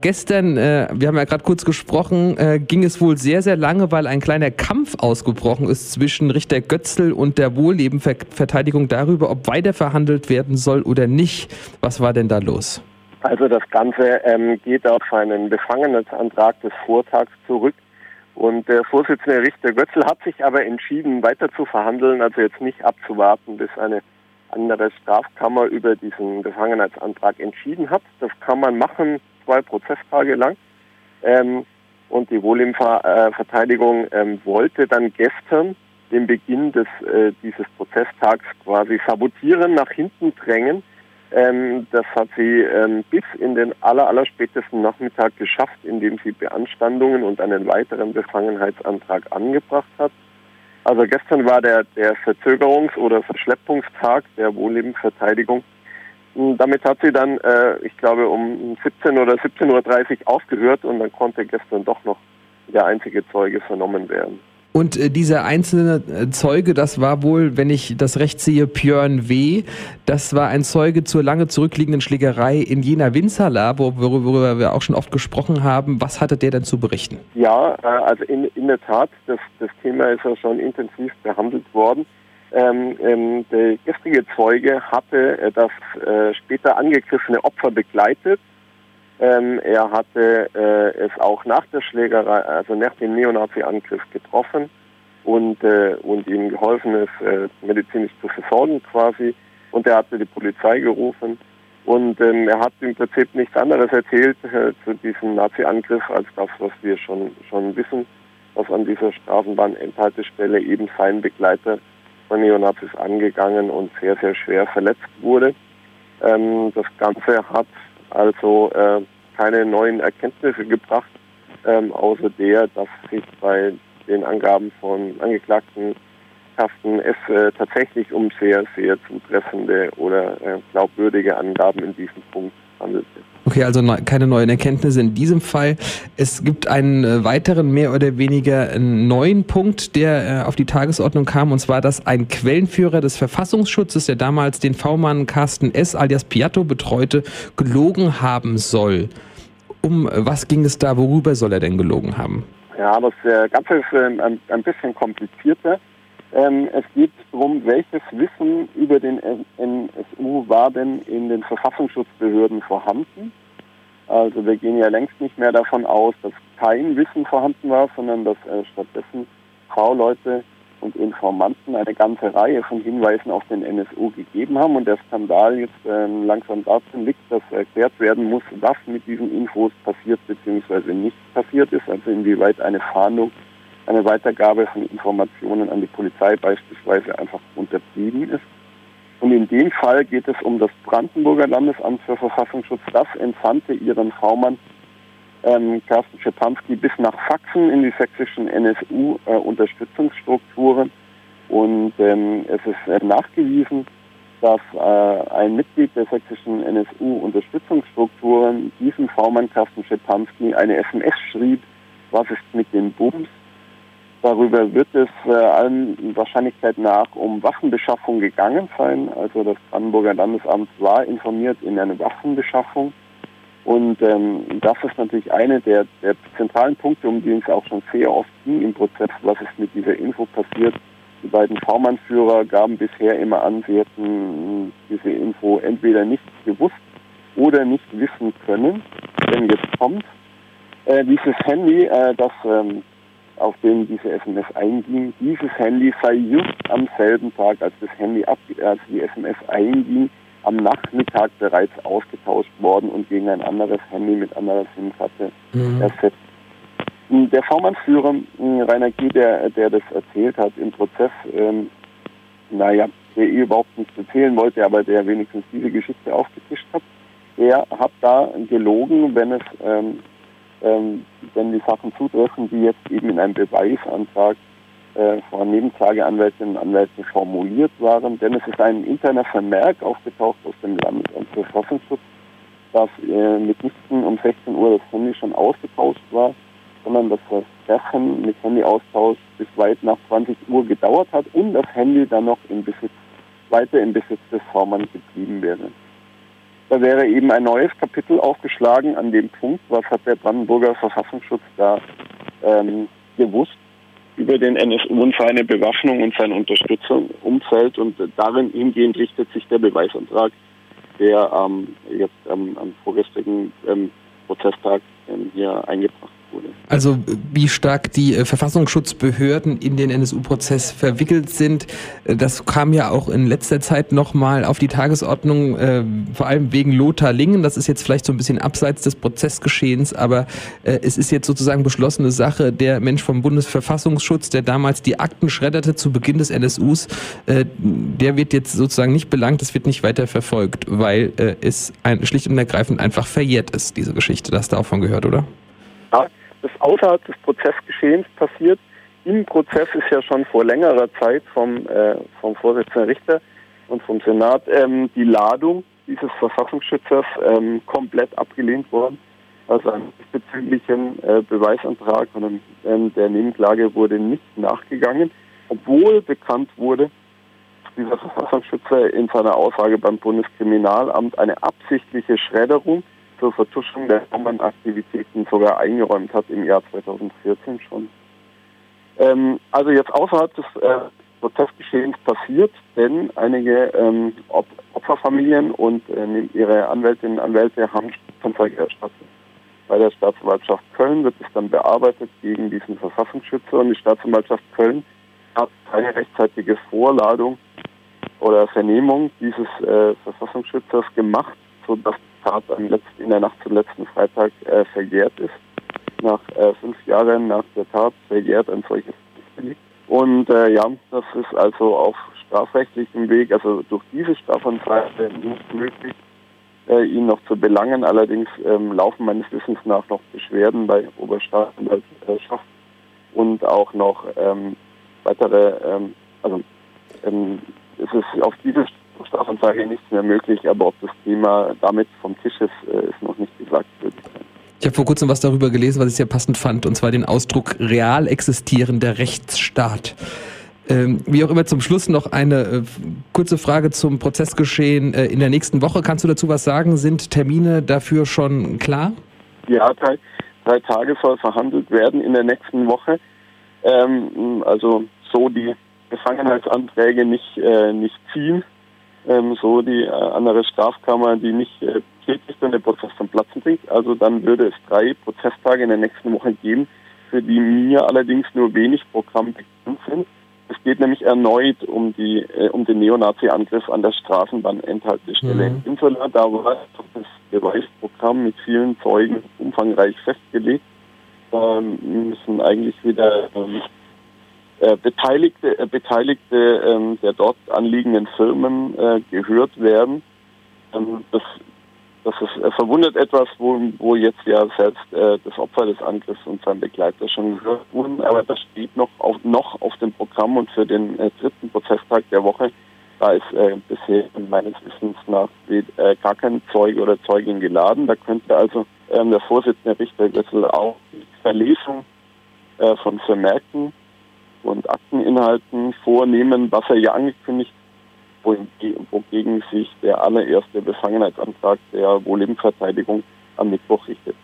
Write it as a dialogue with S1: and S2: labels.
S1: Gestern, äh, wir haben ja gerade kurz gesprochen, äh, ging es wohl sehr, sehr lange, weil ein kleiner Kampf ausgebrochen ist zwischen Richter Götzl und der Wohllebenverteidigung darüber, ob weiter verhandelt werden soll oder nicht. Was war denn da los?
S2: Also das Ganze ähm, geht auf einen Befangenenantrag des Vortags zurück. Und der Vorsitzende Richter Götzl hat sich aber entschieden, weiter zu verhandeln, also jetzt nicht abzuwarten, bis eine andere Strafkammer über diesen Befangenheitsantrag entschieden hat. Das kann man machen, zwei Prozesstage lang. Ähm, und die Wohlimverteidigung ähm, wollte dann gestern den Beginn des, äh, dieses Prozesstags quasi sabotieren, nach hinten drängen. Ähm, das hat sie ähm, bis in den aller, aller spätesten Nachmittag geschafft, indem sie Beanstandungen und einen weiteren Befangenheitsantrag angebracht hat. Also gestern war der, der Verzögerungs- oder Verschleppungstag der Wohllebensverteidigung. Damit hat sie dann, äh, ich glaube, um 17 oder 17.30 Uhr aufgehört und dann konnte gestern doch noch der einzige Zeuge vernommen werden.
S1: Und äh, dieser einzelne äh, Zeuge, das war wohl, wenn ich das recht sehe, Björn W., das war ein Zeuge zur lange zurückliegenden Schlägerei in Jena Winzerla, worüber wir auch schon oft gesprochen haben. Was hatte der denn zu berichten?
S2: Ja, äh, also in, in der Tat, das, das Thema ist ja schon intensiv behandelt worden. Ähm, ähm, der gestrige Zeuge hatte äh, das äh, später angegriffene Opfer begleitet. Ähm, er hatte äh, es auch nach der Schlägerei, also nach dem Neonazi-Angriff getroffen und, äh, und ihm geholfen, es äh, medizinisch zu versorgen quasi. Und er hatte die Polizei gerufen. Und ähm, er hat im Prinzip nichts anderes erzählt äh, zu diesem Nazi-Angriff als das, was wir schon, schon wissen, dass an dieser Straßenbahn-Endhaltestelle eben sein Begleiter Neonazis angegangen und sehr, sehr schwer verletzt wurde. Ähm, das Ganze hat also äh, keine neuen Erkenntnisse gebracht, ähm, außer der, dass sich bei den Angaben von Angeklagten Carsten es äh, tatsächlich um sehr, sehr zutreffende oder äh, glaubwürdige Angaben in diesem Punkt handelte.
S1: Okay, also ne, keine neuen Erkenntnisse in diesem Fall. Es gibt einen äh, weiteren, mehr oder weniger äh, neuen Punkt, der äh, auf die Tagesordnung kam, und zwar, dass ein Quellenführer des Verfassungsschutzes, der damals den V-Mann Carsten S. alias Piatto betreute, gelogen haben soll. Um was ging es da? Worüber soll er denn gelogen haben?
S2: Ja, das Ganze ist ein, ein bisschen komplizierter. Ähm, es geht darum, welches Wissen über den NSU war denn in den Verfassungsschutzbehörden vorhanden. Also wir gehen ja längst nicht mehr davon aus, dass kein Wissen vorhanden war, sondern dass äh, stattdessen V-Leute und Informanten eine ganze Reihe von Hinweisen auf den NSU gegeben haben und der Skandal jetzt äh, langsam dazu liegt, dass erklärt werden muss, was mit diesen Infos passiert bzw. nicht passiert ist, also inwieweit eine Fahndung eine Weitergabe von Informationen an die Polizei beispielsweise einfach unterblieben ist. Und in dem Fall geht es um das Brandenburger Landesamt für Verfassungsschutz. Das entsandte ihren V-Mann ähm, Carsten Schepanski bis nach Sachsen in die sächsischen NSU-Unterstützungsstrukturen. Äh, und ähm, es ist äh, nachgewiesen, dass äh, ein Mitglied der sächsischen NSU-Unterstützungsstrukturen diesem V-Mann Carsten Schepanski eine SMS schrieb, was ist mit den Bums? Darüber wird es äh, allen Wahrscheinlichkeit nach um Waffenbeschaffung gegangen sein. Also das Brandenburger Landesamt war informiert in eine Waffenbeschaffung. Und ähm, das ist natürlich eine der, der zentralen Punkte, um die es auch schon sehr oft ging im Prozess, was ist mit dieser Info passiert. Die beiden V-Mann-Führer gaben bisher immer an, sie hätten diese Info entweder nicht gewusst oder nicht wissen können. Denn jetzt kommt äh, dieses Handy, äh, das ähm, auf den diese SMS einging. Dieses Handy sei just am selben Tag, als das Handy ab, als die SMS einging, am Nachmittag bereits ausgetauscht worden und gegen ein anderes Handy mit anderer SIM-Karte mhm. ersetzt. Der V-Mann-Führer Rainer G., der, der das erzählt hat im Prozess, ähm, naja, der eh überhaupt nichts erzählen wollte, aber der wenigstens diese Geschichte aufgetischt hat, er hat da gelogen, wenn es ähm, ähm, wenn die Sachen zutreffen, die jetzt eben in einem Beweisantrag äh, von Nebenklageanwältinnen und Anwälten formuliert waren. Denn es ist ein interner Vermerk aufgetaucht aus dem Landesamt für Verfassungsschutz, dass äh, mitnichten um 16 Uhr das Handy schon ausgetauscht war, sondern dass das Treffen mit Handyaustausch bis weit nach 20 Uhr gedauert hat und das Handy dann noch im Besitz, weiter im Besitz des Vormanns geblieben wäre. Da wäre eben ein neues Kapitel aufgeschlagen an dem Punkt, was hat der Brandenburger Verfassungsschutz da ähm, gewusst über den NSU und seine Bewaffnung und sein Unterstützungsumfeld. Und darin hingehend richtet sich der Beweisantrag, der ähm, jetzt ähm, am vorgestrigen ähm, Prozesstag ähm, hier eingebracht.
S1: Also wie stark die äh, Verfassungsschutzbehörden in den NSU-Prozess verwickelt sind, äh, das kam ja auch in letzter Zeit nochmal auf die Tagesordnung, äh, vor allem wegen Lothar Lingen. Das ist jetzt vielleicht so ein bisschen abseits des Prozessgeschehens, aber äh, es ist jetzt sozusagen beschlossene Sache. Der Mensch vom Bundesverfassungsschutz, der damals die Akten schredderte zu Beginn des NSUs, äh, der wird jetzt sozusagen nicht belangt, es wird nicht weiter verfolgt, weil es ein, schlicht und ergreifend einfach verjährt ist, diese Geschichte. Das hast du auch von gehört, oder?
S2: Ja, das außerhalb des Prozessgeschehens passiert. Im Prozess ist ja schon vor längerer Zeit vom, äh, vom Vorsitzenden Richter und vom Senat ähm, die Ladung dieses Verfassungsschützers ähm, komplett abgelehnt worden. Also einem bezüglichen äh, Beweisantrag und ähm, der Nebenklage wurde nicht nachgegangen, obwohl bekannt wurde, dieser Verfassungsschützer in seiner Aussage beim Bundeskriminalamt eine absichtliche Schredderung zur Vertuschung der Bombenaktivitäten sogar eingeräumt hat im Jahr 2014 schon. Ähm, also jetzt außerhalb des äh, Prozessgeschehens passiert, denn einige ähm, Op Opferfamilien und äh, ihre Anwältinnen und Anwälte haben Anzeige erstattet. Bei der Staatsanwaltschaft Köln wird es dann bearbeitet gegen diesen Verfassungsschützer und die Staatsanwaltschaft Köln hat keine rechtzeitige Vorladung oder Vernehmung dieses äh, Verfassungsschützers gemacht, sodass Tat in der Nacht zum letzten Freitag äh, verjährt ist. Nach äh, fünf Jahren nach der Tat verjährt ein solches Delikt. Und äh, ja, das ist also auf strafrechtlichem Weg, also durch diese Strafanzeige nicht möglich, äh, ihn noch zu belangen. Allerdings ähm, laufen meines Wissens nach noch Beschwerden bei Oberstaatsanwaltschaft und auch noch ähm, weitere, ähm, also ähm, es ist auf diese Strafanzeige nichts mehr möglich, aber ob das Thema damit vom Tisch ist, äh, ist noch nicht gesagt.
S1: Ich habe vor kurzem was darüber gelesen, was ich sehr passend fand, und zwar den Ausdruck real existierender Rechtsstaat. Ähm, wie auch immer zum Schluss noch eine äh, kurze Frage zum Prozessgeschehen äh, in der nächsten Woche. Kannst du dazu was sagen? Sind Termine dafür schon klar?
S2: Ja, drei, drei Tage soll verhandelt werden in der nächsten Woche. Ähm, also so die Gefangenheitsanträge nicht, äh, nicht ziehen, ähm, so die äh, andere Strafkammer, die nicht äh, tätig wenn der Prozess zum Platzen bringt. Also dann würde es drei Prozesstage in der nächsten Woche geben, für die mir allerdings nur wenig Programm bekannt sind. Es geht nämlich erneut um die äh, um den Neonazi-Angriff an der Straßenbahnendhaltestelle mhm. in Insular. Da war das Beweisprogramm mit vielen Zeugen umfangreich festgelegt. Da müssen eigentlich wieder ähm, äh, Beteiligte, äh, Beteiligte ähm, der dort anliegenden Firmen äh, gehört werden. Ähm, das, das ist, äh, verwundert etwas, wo, wo jetzt ja selbst äh, das Opfer des Angriffs und sein Begleiter schon gehört wurden, aber das steht noch auf, noch auf dem Programm und für den äh, dritten Prozesstag der Woche, da ist äh, bisher meines Wissens nach äh, gar kein Zeuge oder Zeugin geladen. Da könnte also ähm, der Vorsitzende Richter Gössel auch die Verlesung äh, von Vermerken und Akteninhalten vornehmen, was er ja angekündigt, wogegen sich der allererste Befangenheitsantrag der Wohllebenverteidigung am Mittwoch richtete.